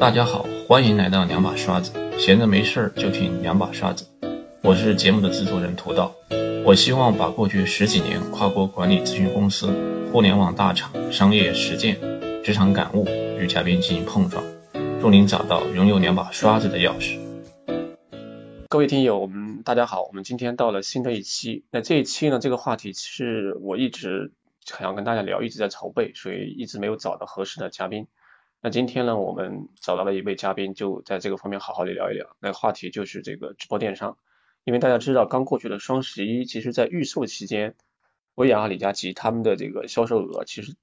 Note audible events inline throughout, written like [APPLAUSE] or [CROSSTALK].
大家好，欢迎来到两把刷子，闲着没事儿就听两把刷子。我是节目的制作人涂道，我希望把过去十几年跨国管理咨询公司、互联网大厂、商业实践、职场感悟与嘉宾进行碰撞，助您找到拥有两把刷子的钥匙。各位听友，我们大家好，我们今天到了新的一期。那这一期呢，这个话题是我一直想要跟大家聊，一直在筹备，所以一直没有找到合适的嘉宾。那今天呢，我们找到了一位嘉宾，就在这个方面好好的聊一聊。那个话题就是这个直播电商，因为大家知道，刚过去的双十一，其实在预售期间，薇娅、李佳琦他们的这个销售额其实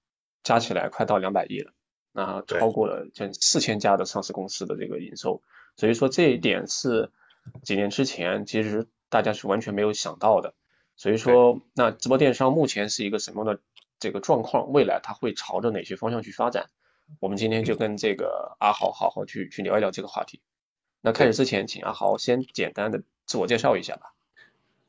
加起来快到两百亿了，那超过了近四千家的上市公司的这个营收。所以说这一点是几年之前其实大家是完全没有想到的。所以说，那直播电商目前是一个什么样的这个状况？未来它会朝着哪些方向去发展？我们今天就跟这个阿豪好好去去聊一聊这个话题。那开始之前，请阿豪先简单的自我介绍一下吧。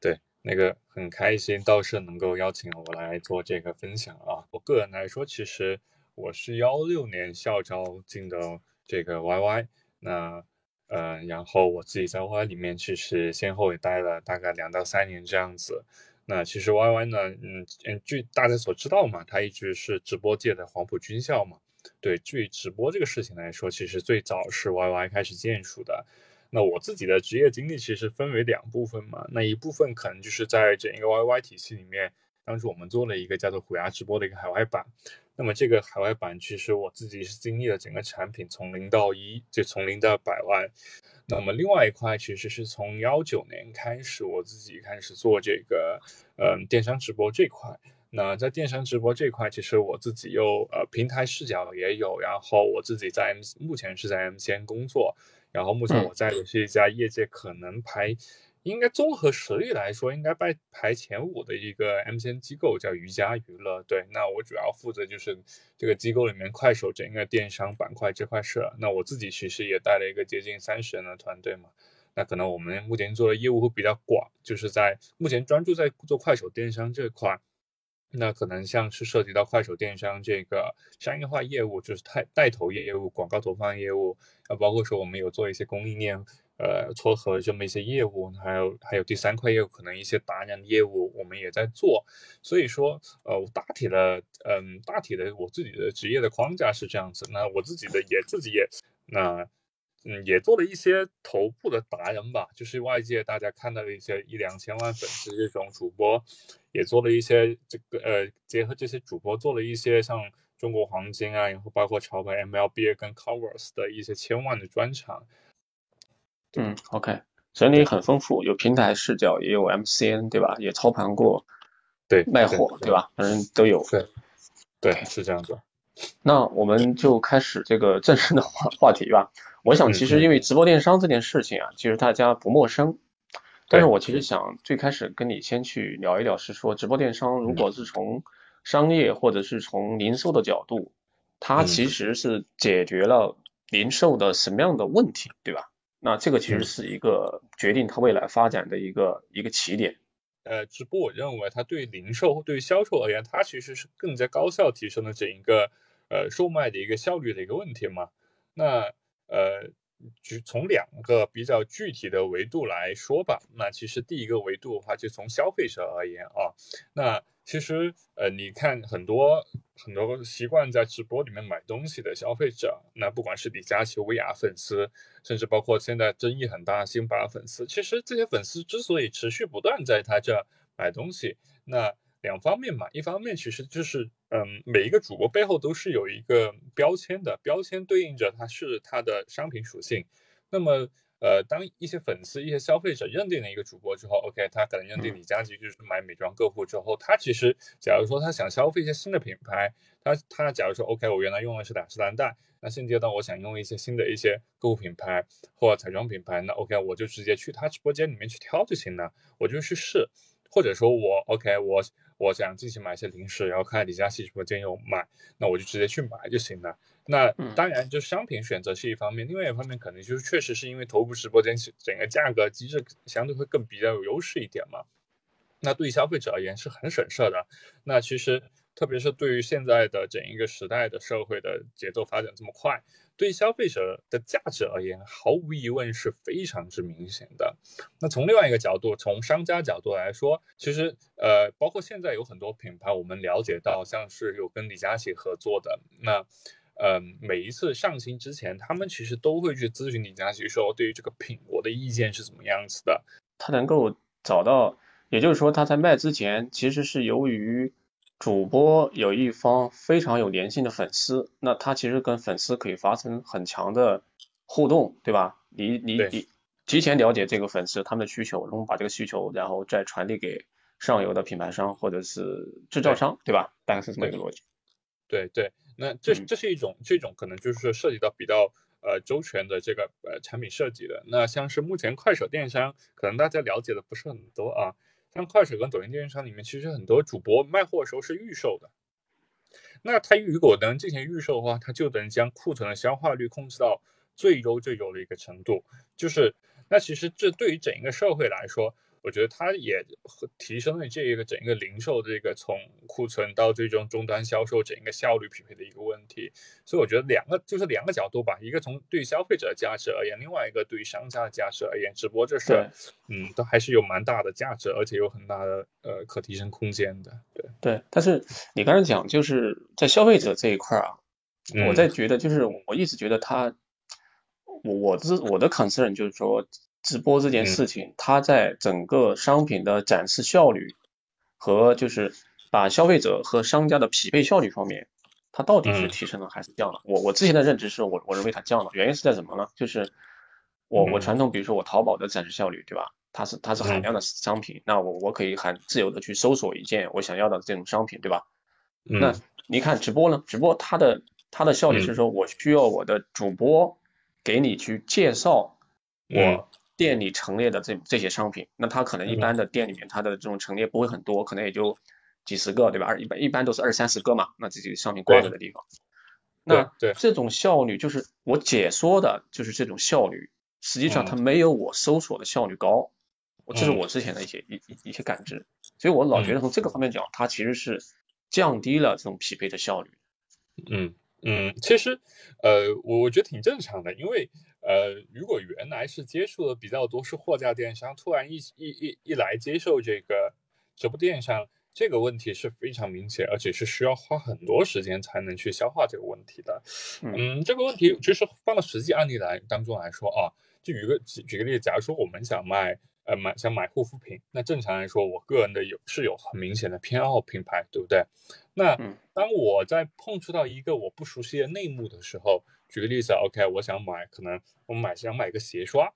对，那个很开心倒是能够邀请我来做这个分享啊。我个人来说，其实我是幺六年校招进的这个 YY，那呃，然后我自己在 YY 里面其实先后也待了大概两到三年这样子。那其实 YY 呢，嗯嗯，据大家所知道嘛，它一直是直播界的黄埔军校嘛。对，至于直播这个事情来说，其实最早是 YY 开始建树的。那我自己的职业经历其实分为两部分嘛。那一部分可能就是在整一个 YY 体系里面，当时我们做了一个叫做虎牙直播的一个海外版。那么这个海外版，其实我自己是经历了整个产品从零到一，就从零到百万。那么另外一块，其实是从幺九年开始，我自己开始做这个，嗯，电商直播这块。那在电商直播这块，其实我自己又呃平台视角也有，然后我自己在 M 目前是在 M C N 工作，然后目前我在的是一家业界可能排应该综合实力来说应该排排前五的一个 M C N 机构，叫瑜伽娱乐。对，那我主要负责就是这个机构里面快手整个电商板块这块事。那我自己其实也带了一个接近三十人的团队嘛，那可能我们目前做的业务会比较广，就是在目前专注在做快手电商这块。那可能像是涉及到快手电商这个商业化业务，就是带带头业务、广告投放业务，啊，包括说我们有做一些供应链，呃，撮合这么一些业务，还有还有第三块业务，可能一些达人业务我们也在做。所以说，呃，大体的，嗯，大体的我自己的职业的框架是这样子。那我自己的也自己也，那。嗯，也做了一些头部的达人吧，就是外界大家看到的一些一两千万粉丝这种主播，也做了一些这个呃，结合这些主播做了一些像中国黄金啊，然后包括潮牌 MLB 跟 Covers 的一些千万的专场。嗯，OK，整理很丰富，有平台视角，也有 MCN 对吧？也操盘过，对，卖货对吧？反正都有。对，对，是这样子。那我们就开始这个正式的话话题吧。我想，其实因为直播电商这件事情啊，其实大家不陌生。但是我其实想最开始跟你先去聊一聊，是说直播电商如果是从商业或者是从零售的角度，它其实是解决了零售的什么样的问题，对吧？那这个其实是一个决定它未来发展的一个一个起点。呃，直播我认为它对零售、对销售而言，它其实是更加高效提升了整一个呃售卖的一个效率的一个问题嘛。那呃，就从两个比较具体的维度来说吧。那其实第一个维度的话，就从消费者而言啊，那其实呃，你看很多很多习惯在直播里面买东西的消费者，那不管是李佳琦、薇娅粉丝，甚至包括现在争议很大的辛巴粉丝，其实这些粉丝之所以持续不断在他这买东西，那。两方面嘛，一方面其实就是，嗯，每一个主播背后都是有一个标签的，标签对应着它是它的商品属性。那么，呃，当一些粉丝、一些消费者认定了一个主播之后，OK，他可能认定李佳琦就是买美妆个护之后，他其实假如说他想消费一些新的品牌，他他假如说 OK，我原来用的是雅诗兰黛，那现阶段我想用一些新的一些购物品牌或彩妆品牌，那 OK，我就直接去他直播间里面去挑就行了，我就去试，或者说我 OK，我。我想进行买一些零食，然后看李佳琦直播间有买，那我就直接去买就行了。那当然，就商品选择是一方面，另外一方面可能就是确实是因为头部直播间整个价格机制相对会更比较有优势一点嘛。那对于消费者而言是很省事的。那其实特别是对于现在的整一个时代的社会的节奏发展这么快，对消费者的价值而言，毫无疑问是非常之明显的。那从另外一个角度，从商家角度来说，其实呃，包括现在有很多品牌，我们了解到，像是有跟李佳琦合作的，那嗯，每一次上新之前，他们其实都会去咨询李佳琦，说对于这个品，我的意见是怎么样子的。他能够找到，也就是说他在卖之前，其实是由于。主播有一方非常有粘性的粉丝，那他其实跟粉丝可以发生很强的互动，对吧？你你你提前了解这个粉丝他们的需求，然后把这个需求然后再传递给上游的品牌商或者是制造商，对吧？大概是这么一个逻辑。对对，那这这是一种这种可能就是涉及到比较呃周全的这个呃产品设计的。那像是目前快手电商，可能大家了解的不是很多啊。像快手跟抖音电商里面，其实很多主播卖货的时候是预售的。那他如果能进行预售的话，他就能将库存的消化率控制到最优最优的一个程度。就是，那其实这对于整一个社会来说。我觉得它也提升了这一个整一个零售这个从库存到最终终端销售整一个效率匹配的一个问题，所以我觉得两个就是两个角度吧，一个从对消费者的价值而言，另外一个对于商家的价值而言，直播这事，嗯，都还是有蛮大的价值，而且有很大的呃可提升空间的。对对，但是你刚才讲就是在消费者这一块啊，我在觉得就是我一直觉得他，我我的我的 concern 就是说。直播这件事情，它在整个商品的展示效率和就是把消费者和商家的匹配效率方面，它到底是提升了还是降了？我我之前的认知是我我认为它降了，原因是在什么呢？就是我我传统比如说我淘宝的展示效率，对吧？它是它是海量的商品，那我我可以很自由的去搜索一件我想要的这种商品，对吧？那你看直播呢？直播它的它的效率是说我需要我的主播给你去介绍我。店里陈列的这这些商品，那他可能一般的店里面，他的这种陈列不会很多，可能也就几十个，对吧？二一般一般都是二三十个嘛，那这些商品挂着的地方。那这种效率就是我解说的，就是这种效率，实际上它没有我搜索的效率高。我这是我之前的一些一一一些感知，所以我老觉得从这个方面讲，它其实是降低了这种匹配的效率。嗯嗯，其实呃，我我觉得挺正常的，因为。呃，如果原来是接触的比较多是货架电商，突然一一一一来接受这个直播电商，这个问题是非常明显，而且是需要花很多时间才能去消化这个问题的。嗯，这个问题其实放到实际案例来当中来说啊，就举个举举个例子，假如说我们想卖呃买想买护肤品，那正常来说，我个人的有是有很明显的偏好品牌，对不对？那当我在碰触到一个我不熟悉的内幕的时候，举个例子，OK，我想买，可能我买想买一个鞋刷，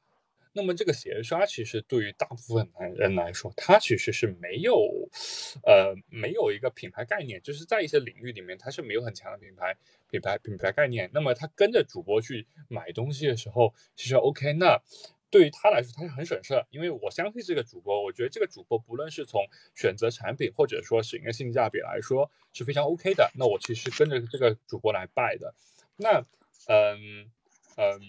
那么这个鞋刷其实对于大部分男人来说，它其实是没有，呃，没有一个品牌概念，就是在一些领域里面，它是没有很强的品牌品牌品牌概念。那么他跟着主播去买东西的时候，其实 OK，那对于他来说，他是很省事，因为我相信这个主播，我觉得这个主播不论是从选择产品或者说是一个性价比来说是非常 OK 的，那我其实跟着这个主播来拜的，那。嗯嗯，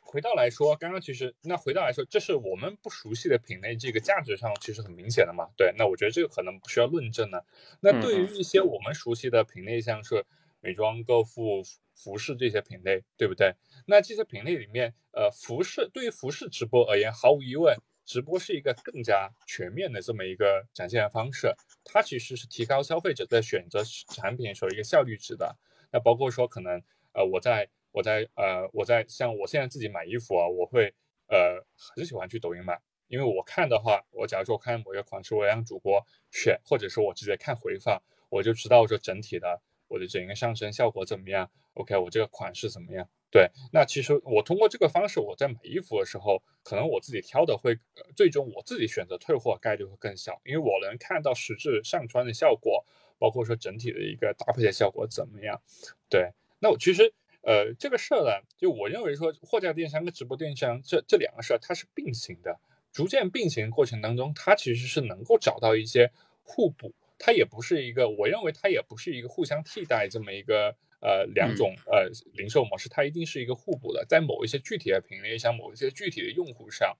回到来说，刚刚其实那回到来说，这是我们不熟悉的品类，这个价值上其实很明显的嘛。对，那我觉得这个可能不需要论证呢。那对于一些我们熟悉的品类，像是美妆、购物、服饰这些品类，对不对？那这些品类里面，呃，服饰对于服饰直播而言，毫无疑问，直播是一个更加全面的这么一个展现的方式。它其实是提高消费者在选择产品时候一个效率值的。那包括说可能。呃，我在我在呃我在像我现在自己买衣服啊，我会呃很喜欢去抖音买，因为我看的话，我假如说我看某一个款式，我让主播选，或者说我直接看回放，我就知道说整体的我的整个上身效果怎么样。OK，我这个款式怎么样？对，那其实我通过这个方式，我在买衣服的时候，可能我自己挑的会最终我自己选择退货概率会更小，因为我能看到实质上穿的效果，包括说整体的一个搭配的效果怎么样。对。那我其实，呃，这个事儿呢，就我认为说，货架电商跟直播电商这这两个事儿它是并行的，逐渐并行过程当中，它其实是能够找到一些互补，它也不是一个，我认为它也不是一个互相替代这么一个呃两种呃零售模式，它一定是一个互补的，在某一些具体的品类上，某一些具体的用户上，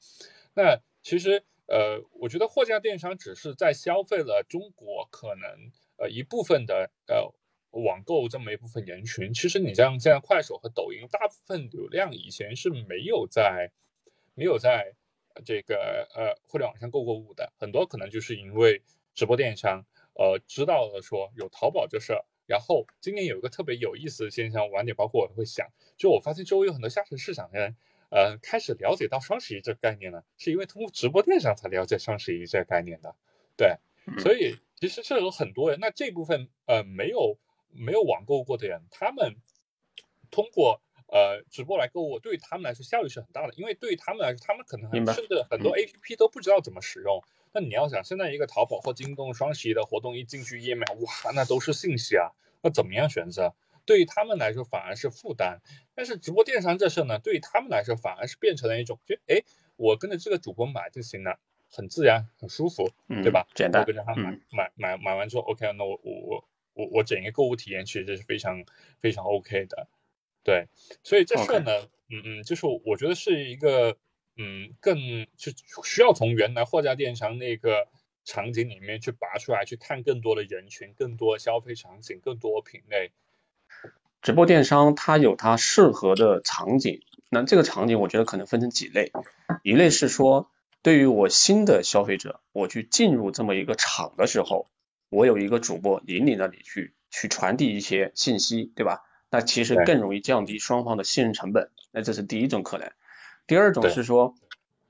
那其实呃，我觉得货架电商只是在消费了中国可能。呃一部分的呃网购这么一部分人群，其实你像现在快手和抖音，大部分流量以前是没有在没有在这个呃互联网上购过物的，很多可能就是因为直播电商呃知道了说有淘宝这事儿。然后今年有一个特别有意思的现象，晚点包括我会想，就我发现周围有很多下沉市场的人，呃，开始了解到双十一这个概念了，是因为通过直播电商才了解双十一这个概念的，对，所以其实是有很多人，那这部分呃没有没有网购过的人，他们通过呃直播来购物，对于他们来说效率是很大的，因为对于他们来说，他们可能甚至很多 A P P 都不知道怎么使用。那你要想，现在一个淘宝或京东双十一的活动一进去页面，哇，那都是信息啊，那怎么样选择？对于他们来说反而是负担。但是直播电商这事呢，对于他们来说反而是变成了一种，就哎，我跟着这个主播买就行了，很自然，很舒服，对吧？简单。我跟着他买买买买完之后，OK，那我我我我我整个购物体验其实是非常非常 OK 的，对。所以这事呢，嗯嗯，就是我觉得是一个。嗯，更就需要从原来货架电商那个场景里面去拔出来，去看更多的人群、更多消费场景、更多品类。直播电商它有它适合的场景，那这个场景我觉得可能分成几类，一类是说对于我新的消费者，我去进入这么一个场的时候，我有一个主播引领着你去去传递一些信息，对吧？那其实更容易降低双方的信任成本，那这是第一种可能。第二种是说，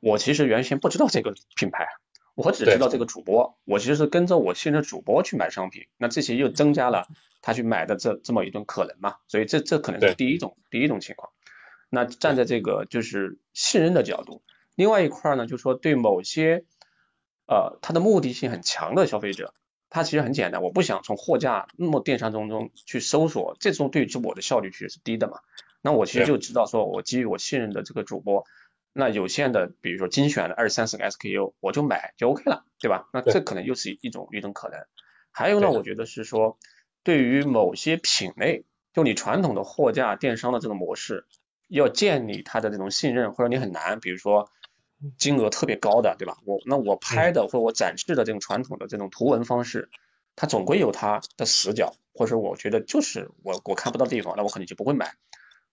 我其实原先不知道这个品牌，我只知道这个主播，我其实是跟着我信任主播去买商品，那这些又增加了他去买的这这么一种可能嘛，所以这这可能是第一种第一种情况。那站在这个就是信任的角度，另外一块呢，就是说对某些呃他的目的性很强的消费者，他其实很简单，我不想从货架那么电商中中去搜索，这种对直播的效率其实是低的嘛。那我其实就知道，说我基于我信任的这个主播，那有限的，比如说精选的二三十个 SKU，我就买就 OK 了，对吧？那这可能又是一种一种可能。还有呢，我觉得是说，对于某些品类，就你传统的货架电商的这种模式，要建立它的这种信任，或者你很难，比如说金额特别高的，对吧？我那我拍的或者我展示的这种传统的这种图文方式，它总归有它的死角，或者我觉得就是我我看不到地方，那我肯定就不会买。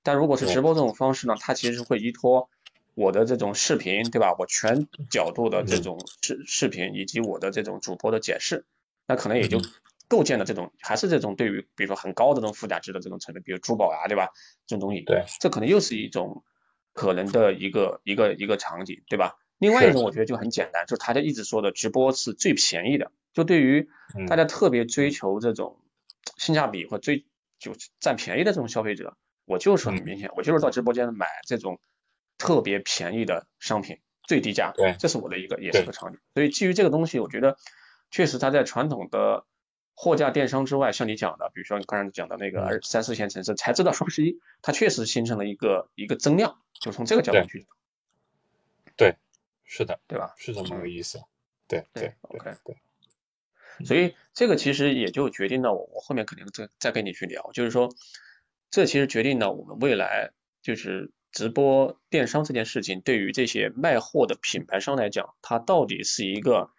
但如果是直播这种方式呢，它其实会依托我的这种视频，对吧？我全角度的这种视视频，以及我的这种主播的解释，那可能也就构建了这种，还是这种对于比如说很高的这种附加值的这种成本，比如珠宝啊，对吧？这种东西，对，这可能又是一种可能的一个一个一个场景，对吧？另外一种我觉得就很简单，就是大家一直说的直播是最便宜的，就对于大家特别追求这种性价比或追就占便宜的这种消费者。我就是很明显，我就是到直播间买这种特别便宜的商品，最低价，对，这是我的一个也是个场景。所以基于这个东西，我觉得确实它在传统的货架电商之外，像你讲的，比如说你刚才讲的那个二三四线城市才知道双十一，它确实形成了一个一个增量，就从这个角度去，对，是的，对吧？是这么个意思，对对，OK，对。所以这个其实也就决定了我我后面肯定再再跟你去聊，就是说。这其实决定了我们未来就是直播电商这件事情，对于这些卖货的品牌商来讲，它到底是一个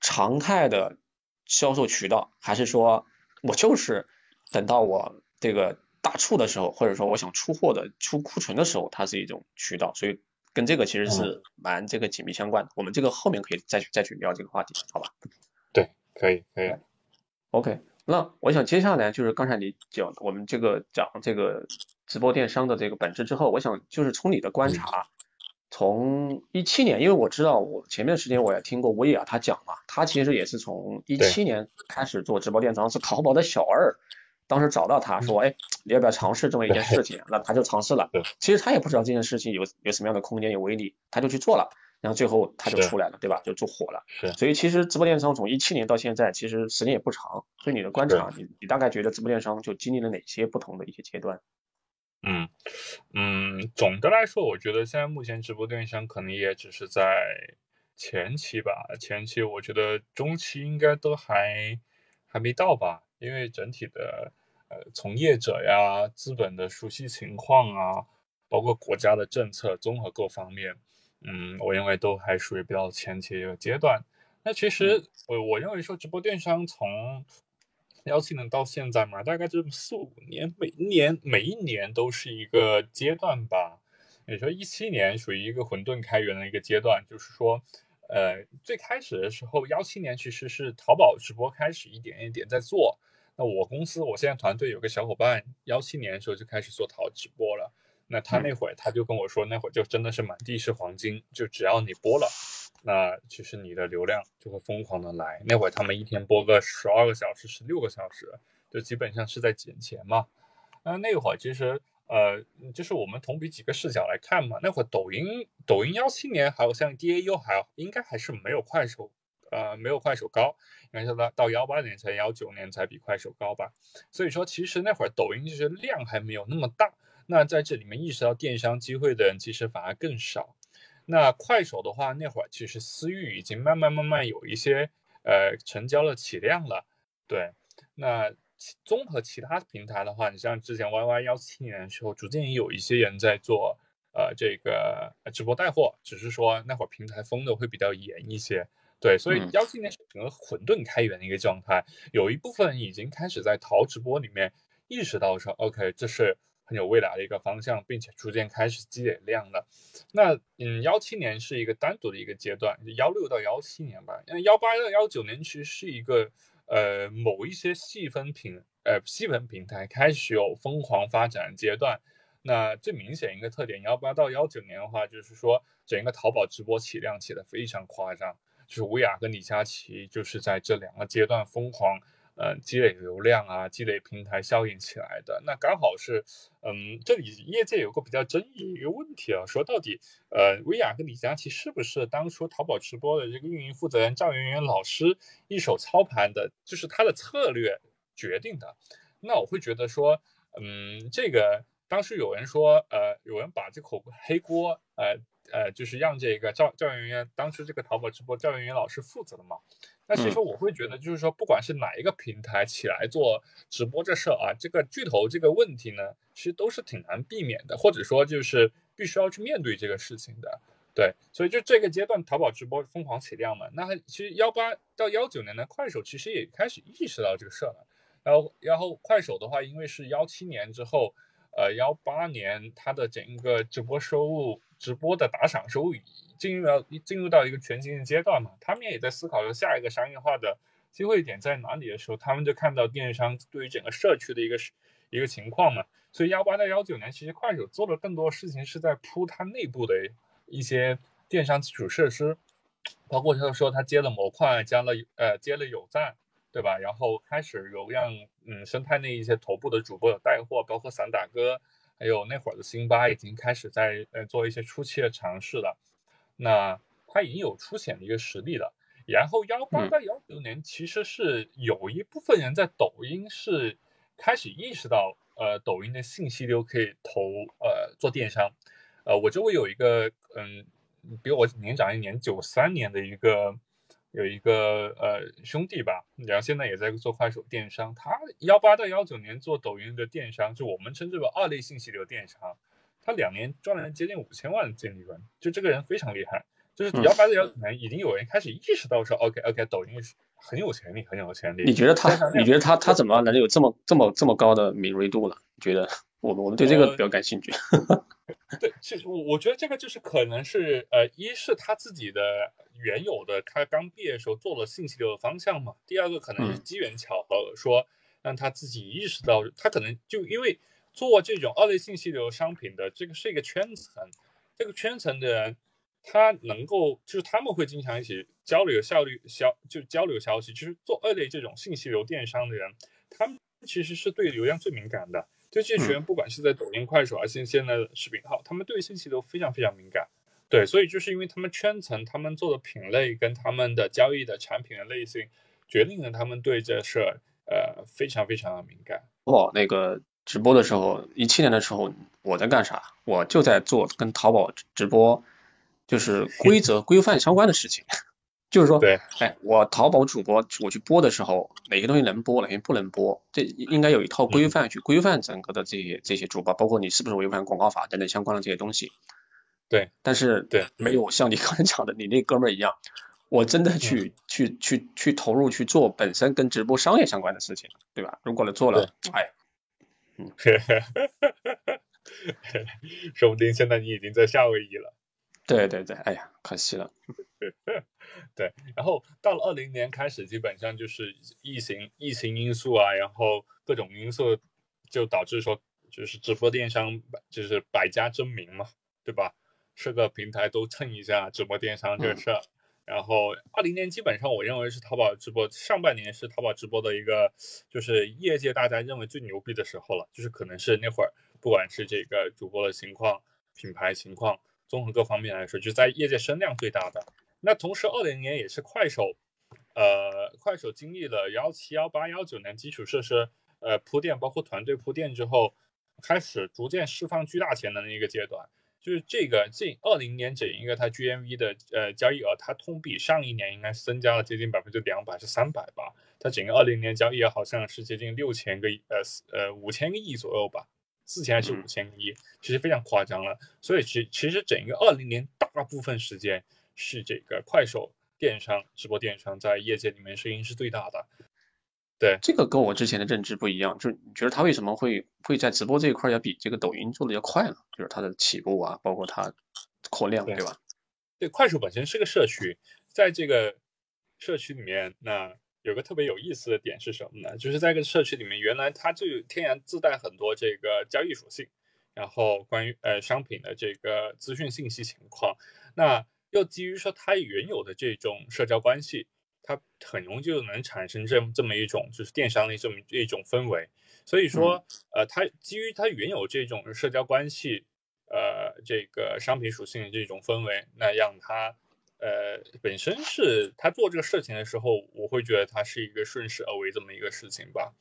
常态的销售渠道，还是说我就是等到我这个大促的时候，或者说我想出货的出库存的时候，它是一种渠道，所以跟这个其实是蛮这个紧密相关的。我们这个后面可以再去再去聊这个话题，好吧？对，可以，可以。OK。那我想接下来就是刚才你讲我们这个讲这个直播电商的这个本质之后，我想就是从你的观察，从一七年，因为我知道我前面时间我也听过威亚他讲嘛，他其实也是从一七年开始做直播电商，是淘宝的小二，当时找到他说，哎，你要不要尝试这么一件事情？[LAUGHS] 那他就尝试了，其实他也不知道这件事情有有什么样的空间有威力，他就去做了。然后最后他就出来了，对吧？就做火了。是。所以其实直播电商从一七年到现在，其实时间也不长。所以你的观察，你你大概觉得直播电商就经历了哪些不同的一些阶段？嗯嗯，总的来说，我觉得现在目前直播电商可能也只是在前期吧。前期我觉得中期应该都还还没到吧，因为整体的呃从业者呀、资本的熟悉情况啊，包括国家的政策综合各方面。嗯，我认为都还属于比较前期一个阶段。那其实我我认为说直播电商从幺七年到现在嘛，大概这么四五年，每一年每一年都是一个阶段吧。也说一七年属于一个混沌开源的一个阶段，就是说，呃，最开始的时候，幺七年其实是淘宝直播开始一点一点在做。那我公司，我现在团队有个小伙伴，幺七年的时候就开始做淘直播了。那他那会儿他就跟我说，那会儿就真的是满地是黄金，就只要你播了，那其实你的流量就会疯狂的来。那会他们一天播个十二个小时、十六个小时，就基本上是在捡钱嘛。那那会儿其实。呃，就是我们同比几个视角来看嘛，那会抖音，抖音幺七年好像 DAU 还应该还是没有快手，呃，没有快手高，应该是到到幺八年才幺九年才比快手高吧。所以说，其实那会儿抖音就是量还没有那么大，那在这里面意识到电商机会的人其实反而更少。那快手的话，那会儿其实私域已经慢慢慢慢有一些呃成交了起量了，对，那。综合其他平台的话，你像之前 Y Y 幺七年的时候，逐渐也有一些人在做呃这个直播带货，只是说那会儿平台封的会比较严一些。对，所以幺七年是整个混沌开源的一个状态，有一部分已经开始在淘直播里面意识到说，OK，这是很有未来的一个方向，并且逐渐开始积累量了。那嗯，幺七年是一个单独的一个阶段，幺六到幺七年吧，那幺八到幺九年其实是一个。呃，某一些细分平呃细分平台开始有疯狂发展阶段，那最明显一个特点，幺八到幺九年的话，就是说整个淘宝直播起量起的非常夸张，就是薇娅跟李佳琦就是在这两个阶段疯狂。呃，积累流量啊，积累平台效应起来的，那刚好是，嗯，这里业界有个比较争议一个问题啊，说到底，呃，薇娅跟李佳琦是不是当初淘宝直播的这个运营负责人赵媛媛老师一手操盘的，就是他的策略决定的？那我会觉得说，嗯，这个当时有人说，呃，有人把这口黑锅，呃呃，就是让这个赵赵媛媛当时这个淘宝直播赵媛媛老师负责的嘛。那其实我会觉得，就是说，不管是哪一个平台起来做直播这事儿啊，这个巨头这个问题呢，其实都是挺难避免的，或者说就是必须要去面对这个事情的。对，所以就这个阶段，淘宝直播疯狂起量嘛。那其实幺八到幺九年的快手其实也开始意识到这个事儿了。然后，然后快手的话，因为是幺七年之后，呃，幺八年它的整个直播收入、直播的打赏收入。进入到进入到一个全新的阶段嘛，他们也在思考着下一个商业化的机会点在哪里的时候，他们就看到电商对于整个社区的一个一个情况嘛。所以幺八到幺九年，其实快手做的更多事情是在铺它内部的一些电商基础设施，包括他说他接了模块，加了呃接了有赞，对吧？然后开始有让嗯生态内一些头部的主播有带货，包括散打哥，还有那会儿的辛巴已经开始在呃做一些初期的尝试了。那他已经有出显的一个实力了，然后幺八到幺九年其实是有一部分人在抖音是开始意识到，呃，抖音的信息流可以投呃做电商，呃，我周围有一个嗯比我年长一年，九三年的一个有一个呃兄弟吧，然后现在也在做快手电商，他幺八到幺九年做抖音的电商，就我们称之为二类信息流电商。他两年赚了接近五千万的净利润，就这个人非常厉害。就是幺八到幺九年，已经有人开始意识到说，OK OK，抖音很有潜力，很有潜力。你觉得他？你觉得他他怎么能有这么这么这么高的敏锐度呢？觉得我我们对这个比较感兴趣。[LAUGHS] [LAUGHS] 对，其实我我觉得这个就是可能是呃，一是他自己的原有的，他刚毕业的时候做了信息流的方向嘛。第二个可能是机缘巧合，说让他自己意识到，他可能就因为。做这种二类信息流商品的，这个是一个圈层，这个圈层的人，他能够就是他们会经常一起交流效率消就交流消息。就是做二类这种信息流电商的人，他们其实是对流量最敏感的。就这群人，不管是在抖音、快手还是现在的视频号，他们对信息都非常非常敏感。对，所以就是因为他们圈层，他们做的品类跟他们的交易的产品的类型，决定了他们对这事儿呃非常非常的敏感。哦，那个。直播的时候，一七年的时候我在干啥？我就在做跟淘宝直播就是 [LAUGHS] 规则规范相关的事情。就是说，对，哎，我淘宝主播我去播的时候，哪些东西能播，哪些不能播，这应该有一套规范去规范整个的这些这些主播，包括你是不是违反广告法等等相关的这些东西。对，但是对，没有像你刚才讲的，你那哥们儿一样，我真的去去去去投入去做本身跟直播商业相关的事情，对吧？如果能做了，哎，嗯，[LAUGHS] 说不定现在你已经在夏威夷了。对对对，哎呀，可惜了。[LAUGHS] 对，然后到了二零年开始，基本上就是疫情疫情因素啊，然后各种因素就导致说，就是直播电商就是百家争鸣嘛，对吧？是个平台都蹭一下直播电商这个事儿。然后二零年基本上我认为是淘宝直播上半年是淘宝直播的一个，就是业界大家认为最牛逼的时候了，就是可能是那会儿不管是这个主播的情况、品牌情况。综合各方面来说，就在业界声量最大的。那同时，二零年也是快手，呃，快手经历了幺七、幺八、幺九年基础设施呃铺垫，包括团队铺垫之后，开始逐渐释放巨大潜能的一个阶段。就是这个近二零年整一个它 GMV 的呃交易额，它同比上一年应该是增加了接近百分之两百，是三百吧？它整个二零年交易额好像是接近六千个亿呃呃五千个亿左右吧。四千还是五千个亿，其实非常夸张了。所以其其实整一个二零年大部分时间是这个快手电商直播电商在业界里面声音是最大的。对，这个跟我之前的认知不一样，就是你觉得它为什么会会在直播这一块要比这个抖音做的要快呢？就是它的起步啊，包括它扩量，对吧？对，快手本身是个社区，在这个社区里面，那。有个特别有意思的点是什么呢？就是在这个社区里面，原来它就天然自带很多这个交易属性，然后关于呃商品的这个资讯信息情况，那又基于说它原有的这种社交关系，它很容易就能产生这这么一种就是电商的这么一种氛围。所以说，呃，它基于它原有这种社交关系，呃，这个商品属性的这种氛围，那让它。呃，本身是他做这个事情的时候，我会觉得他是一个顺势而为这么一个事情吧。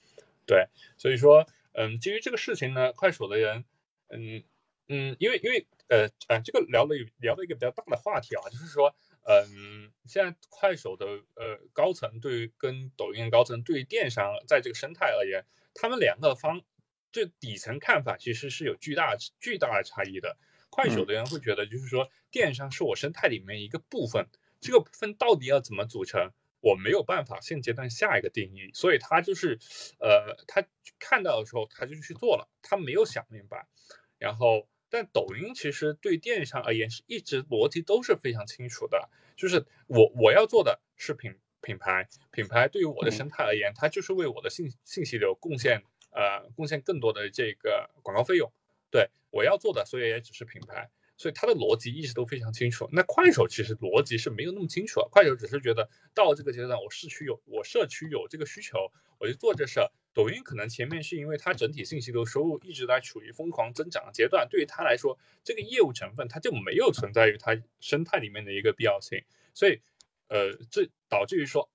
对，所以说，嗯，基于这个事情呢，快手的人，嗯嗯，因为因为呃呃，这个聊了聊了一个比较大的话题啊，就是说，嗯，现在快手的呃高层对于跟抖音高层对于电商在这个生态而言，他们两个方就底层看法其实是有巨大巨大的差异的。快手的人会觉得，就是说电商是我生态里面一个部分，这个部分到底要怎么组成，我没有办法现阶段下一个定义，所以他就是，呃，他看到的时候他就去做了，他没有想明白。然后，但抖音其实对电商而言是一直逻辑都是非常清楚的，就是我我要做的是品品牌，品牌对于我的生态而言，它就是为我的信信息流贡献呃贡献更多的这个广告费用。对我要做的，所以也只是品牌，所以它的逻辑一直都非常清楚。那快手其实逻辑是没有那么清楚，快手只是觉得到这个阶段，我市区有我社区有这个需求，我就做这事。抖音可能前面是因为它整体信息流收入一直在处于疯狂增长的阶段，对于它来说，这个业务成分它就没有存在于它生态里面的一个必要性，所以呃，这导致于说，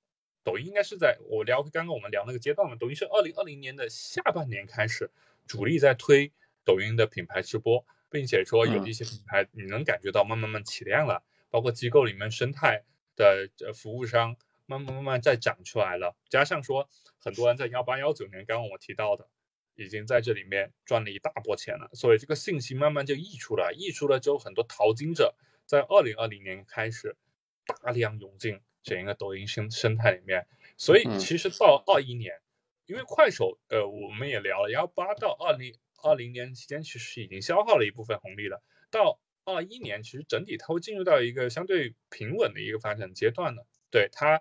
抖音应该是在我聊刚刚我们聊那个阶段嘛，抖音是二零二零年的下半年开始主力在推。抖音的品牌直播，并且说有一些品牌你能感觉到慢慢慢起量了，包括机构里面生态的服务商慢慢慢慢在长出来了，加上说很多人在幺八幺九年，刚刚我提到的，已经在这里面赚了一大波钱了，所以这个信息慢慢就溢出来，溢出了之后，很多淘金者在二零二零年开始大量涌进整个抖音生生态里面，所以其实到二一年，因为快手，呃，我们也聊了幺八到二零。二零年期间其实已经消耗了一部分红利了，到二一年其实整体它会进入到一个相对平稳的一个发展阶段的。对它，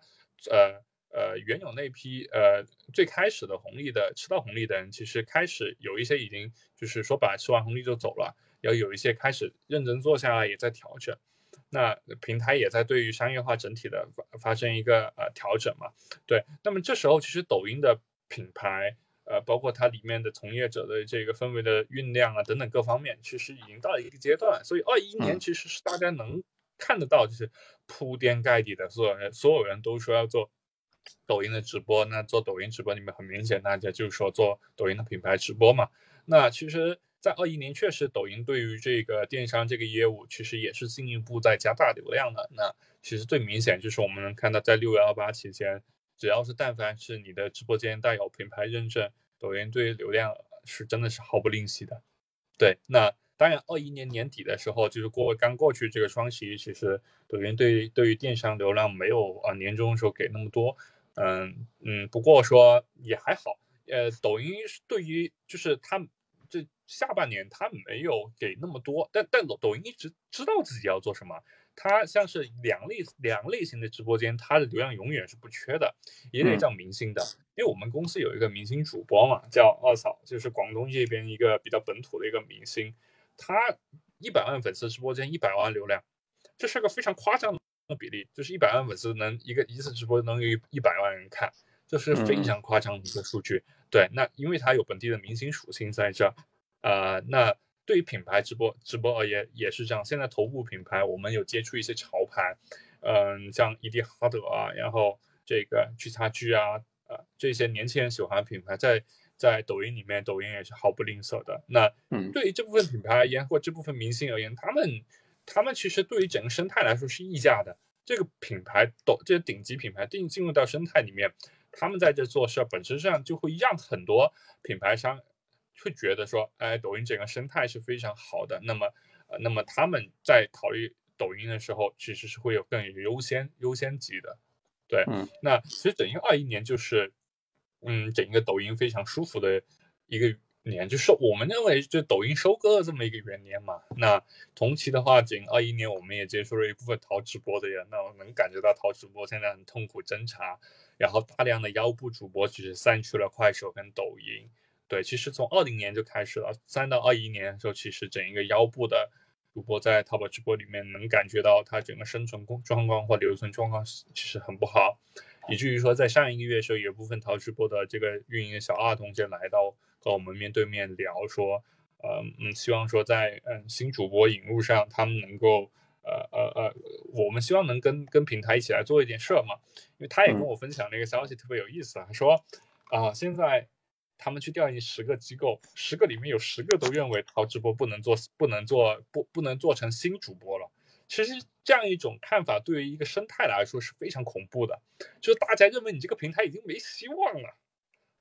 呃呃原有那批呃最开始的红利的吃到红利的人，其实开始有一些已经就是说白吃完红利就走了，要有一些开始认真做下来也在调整，那平台也在对于商业化整体的发发生一个呃调整嘛。对，那么这时候其实抖音的品牌。呃，包括它里面的从业者的这个氛围的酝酿啊，等等各方面，其实已经到了一个阶段。所以二一年其实是大家能看得到，就是铺天盖地的所有人，所有人都说要做抖音的直播。那做抖音直播里面，很明显大家就是说做抖音的品牌直播嘛。那其实，在二一年确实抖音对于这个电商这个业务，其实也是进一步在加大流量的。那其实最明显就是我们能看到，在六幺八期间。只要是但凡是你的直播间带有品牌认证，抖音对于流量是真的是毫不吝惜的。对，那当然，二一年年底的时候，就是过刚过去这个双十一，其实抖音对对于电商流量没有啊年终的时候给那么多，嗯嗯，不过说也还好，呃，抖音对于就是他这下半年他没有给那么多，但但抖抖音一直知道自己要做什么。它像是两类两类型的直播间，它的流量永远是不缺的。一类叫明星的，因为我们公司有一个明星主播嘛，叫二嫂，就是广东这边一个比较本土的一个明星。他一百万粉丝直播间一百万流量，这是个非常夸张的比例，就是一百万粉丝能一个一次直播能有一百万人看，这是非常夸张的一个数据。对，那因为它有本地的明星属性在这，呃，那。对于品牌直播直播而言也是这样。现在头部品牌我们有接触一些潮牌，嗯，像伊蒂哈德啊，然后这个 G 叉 G 啊，呃，这些年轻人喜欢的品牌，在在抖音里面，抖音也是毫不吝啬的。那对于这部分品牌而言，或这部分明星而言，他们他们其实对于整个生态来说是溢价的。这个品牌抖这些顶级品牌进进入到生态里面，他们在这做事本身上就会让很多品牌商。会觉得说，哎，抖音整个生态是非常好的。那么，呃，那么他们在考虑抖音的时候，其实是会有更有优先优先级的。对，嗯，那其实整个二一年就是，嗯，整个抖音非常舒服的一个年，就是我们认为就抖音收割了这么一个元年嘛。那同期的话，整二一年我们也接触了一部分淘直播的人，那我能感觉到淘直播现在很痛苦挣扎，然后大量的腰部主播其实散去了快手跟抖音。对，其实从二零年就开始了，三到二一年的时候，其实整一个腰部的主播在淘宝直播里面能感觉到他整个生存状况或留存状况其实很不好，以至于说在上一个月的时候，有部分淘直播的这个运营小二同学来到和我们面对面聊说，呃嗯，希望说在嗯新主播引入上，他们能够呃呃呃，我们希望能跟跟平台一起来做一点事儿嘛，因为他也跟我分享了一个消息，特别有意思啊，他说啊现在。他们去调研十个机构，十个里面有十个都认为淘直播不能做，不能做，不不能做成新主播了。其实这样一种看法对于一个生态来说是非常恐怖的，就是大家认为你这个平台已经没希望了。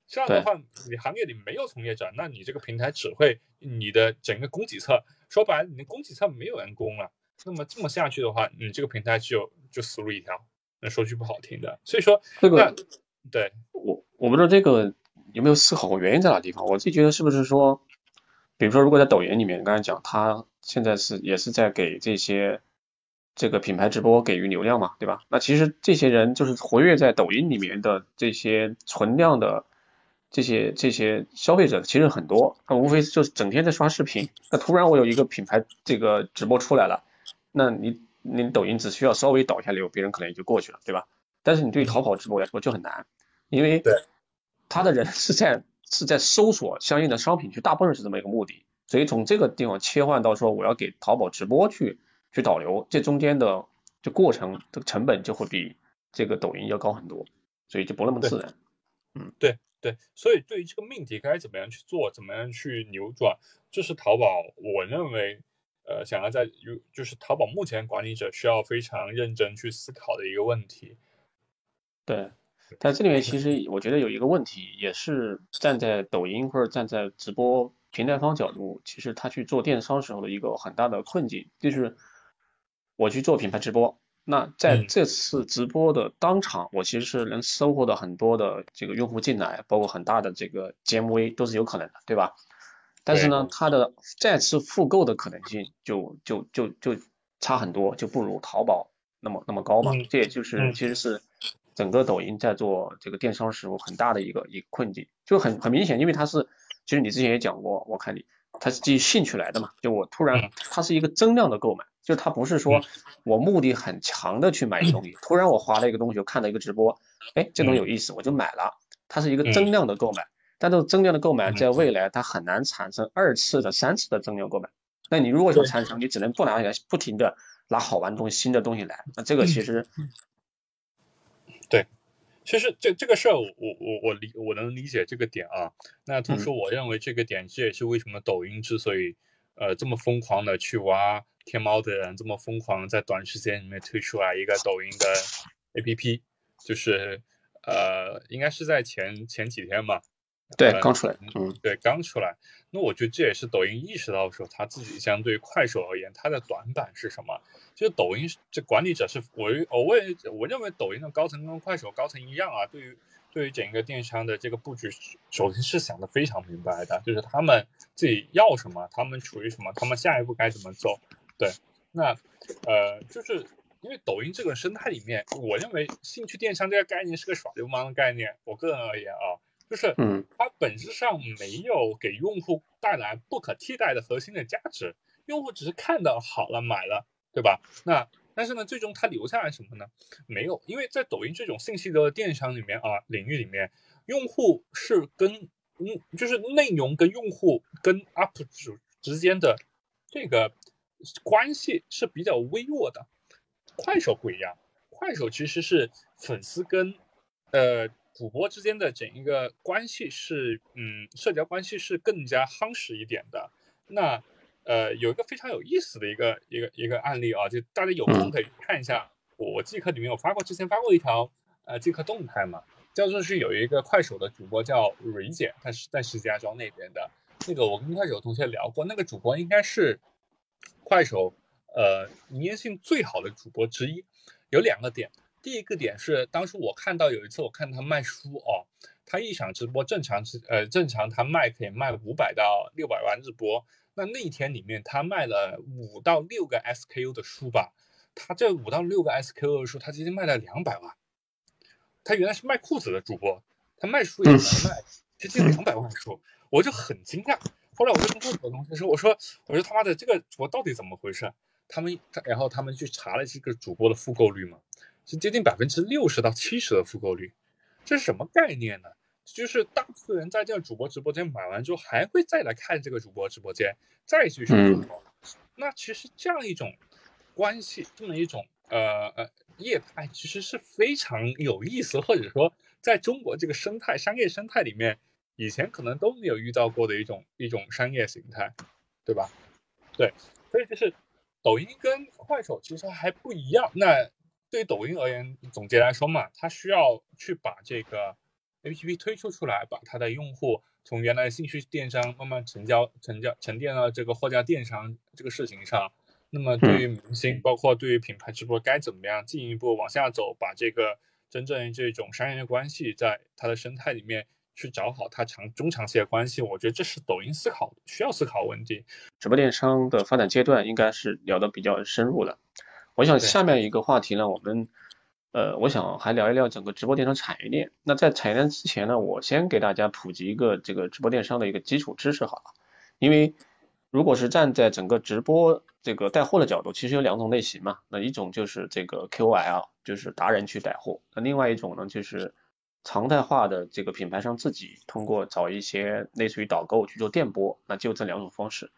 这样的话，你行业里没有从业者，那你这个平台只会你的整个供给侧，说白了，你的供给侧没有人工了。那么这么下去的话，你这个平台就就死路一条。那说句不好听的，所以说这个对我我不知道这个。有没有思考过原因在哪地方？我自己觉得是不是说，比如说，如果在抖音里面，刚才讲，他现在是也是在给这些这个品牌直播给予流量嘛，对吧？那其实这些人就是活跃在抖音里面的这些存量的这些这些消费者，其实很多，他无非就是整天在刷视频。那突然我有一个品牌这个直播出来了，那你你抖音只需要稍微导一下流，别人可能也就过去了，对吧？但是你对于淘宝直播来说就很难，因为对。他的人是在是在搜索相应的商品，去大部分是这么一个目的，所以从这个地方切换到说我要给淘宝直播去去导流，这中间的这过程这个成本就会比这个抖音要高很多，所以就不那么自然。嗯，对对，所以对于这个命题该怎么样去做，怎么样去扭转，这是淘宝我认为呃想要在有就是淘宝目前管理者需要非常认真去思考的一个问题。对。但这里面其实我觉得有一个问题，也是站在抖音或者站在直播平台方角度，其实他去做电商时候的一个很大的困境，就是我去做品牌直播，那在这次直播的当场，我其实是能收获到很多的这个用户进来，包括很大的这个 GMV 都是有可能的，对吧？但是呢，它的再次复购的可能性就就就就差很多，就不如淘宝那么那么高嘛。这也就是其实是。整个抖音在做这个电商时候很大的一个一个困境，就很很明显，因为它是，其实你之前也讲过，我看你，它是基于兴趣来的嘛，就我突然，它是一个增量的购买，就它不是说我目的很强的去买一个东西，突然我划了一个东西，我看到一个直播，哎，这东西有意思，我就买了，它是一个增量的购买，但这种增量的购买在未来它很难产生二次的、三次的增量购买，那你如果说产生，你只能不拿起来，不停的拿好玩的东西、新的东西来，那这个其实。对，其实这这个事儿，我我我我理我能理解这个点啊。那同时，我认为这个点这也是为什么抖音之所以呃这么疯狂的去挖天猫的人，这么疯狂在短时间里面推出来一个抖音的 APP，就是呃应该是在前前几天嘛，对，刚出来，嗯，对，刚出来。那我觉得这也是抖音意识到说，它自己相对于快手而言，它的短板是什么？就是抖音这管理者是我，我为我认为抖音的高层跟快手高层一样啊，对于对于整个电商的这个布局，首先是想的非常明白的，就是他们自己要什么，他们处于什么，他们下一步该怎么走。对，那呃，就是因为抖音这个生态里面，我认为兴趣电商这个概念是个耍流氓的概念。我个人而言啊。就是，嗯，它本质上没有给用户带来不可替代的核心的价值，用户只是看到好了买了，对吧？那但是呢，最终它留下来什么呢？没有，因为在抖音这种信息的电商里面啊，领域里面，用户是跟嗯，就是内容跟用户跟 UP 主之间的这个关系是比较微弱的。快手不一样，快手其实是粉丝跟呃。主播之间的整一个关系是，嗯，社交关系是更加夯实一点的。那，呃，有一个非常有意思的一个一个一个案例啊，就大家有空可以看一下。我即刻里面有发过，之前发过一条呃即刻动态嘛，叫做是有一个快手的主播叫蕊姐，她是在石家庄那边的。那个我跟快手同学聊过，那个主播应该是快手呃营业性最好的主播之一，有两个点。第一个点是，当时我看到有一次，我看他卖书哦，他一场直播正常是呃正常他卖可以卖五百到六百万日播，那那一天里面他卖了五到六个 SKU 的书吧，他这五到六个 SKU 的书，他直接卖了两百万。他原来是卖裤子的主播，他卖书也能卖接近两百万书，我就很惊讶。后来我就跟很多同学说，我说我说他妈的这个主播到底怎么回事？他们然后他们去查了这个主播的复购率嘛。是接近百分之六十到七十的复购率，这是什么概念呢？就是大部分人在这个主播直播间买完之后，还会再来看这个主播直播间，再继续复购。那其实这样一种关系，这么一种呃呃业态，其实是非常有意思，或者说在中国这个生态商业生态里面，以前可能都没有遇到过的一种一种商业形态，对吧？对，所以就是抖音跟快手其实还不一样。那对于抖音而言，总结来说嘛，它需要去把这个 APP 推出出来，把它的用户从原来的兴趣电商慢慢成交、成交、沉淀到这个货架电商这个事情上。那么对于明星，包括对于品牌直播，该怎么样进一步往下走，把这个真正这种商业关系在它的生态里面去找好它长中长期的关系，我觉得这是抖音思考需要思考问题。直播电商的发展阶段应该是聊得比较深入的。我想下面一个话题呢，我们呃，我想还聊一聊整个直播电商产业链。那在产业链之前呢，我先给大家普及一个这个直播电商的一个基础知识好了。因为如果是站在整个直播这个带货的角度，其实有两种类型嘛。那一种就是这个 KOL，就是达人去带货。那另外一种呢，就是常态化的这个品牌商自己通过找一些类似于导购去做电播。那就这两种方式。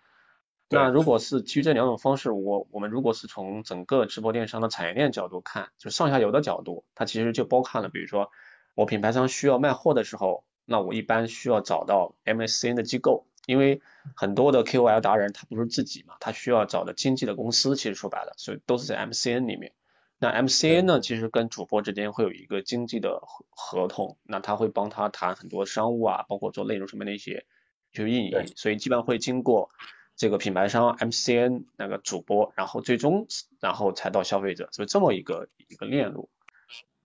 那如果是基于这两种方式，我我们如果是从整个直播电商的产业链角度看，就上下游的角度，它其实就包含了，比如说我品牌商需要卖货的时候，那我一般需要找到 MCN 的机构，因为很多的 KOL 达人他不是自己嘛，他需要找的经纪的公司，其实说白了，所以都是在 MCN 里面。那 MCN 呢，其实跟主播之间会有一个经纪的合合同，那他会帮他谈很多商务啊，包括做内容什么的一些就是运营，所以基本上会经过。这个品牌商 MCN 那个主播，然后最终然后才到消费者，是这么一个一个链路。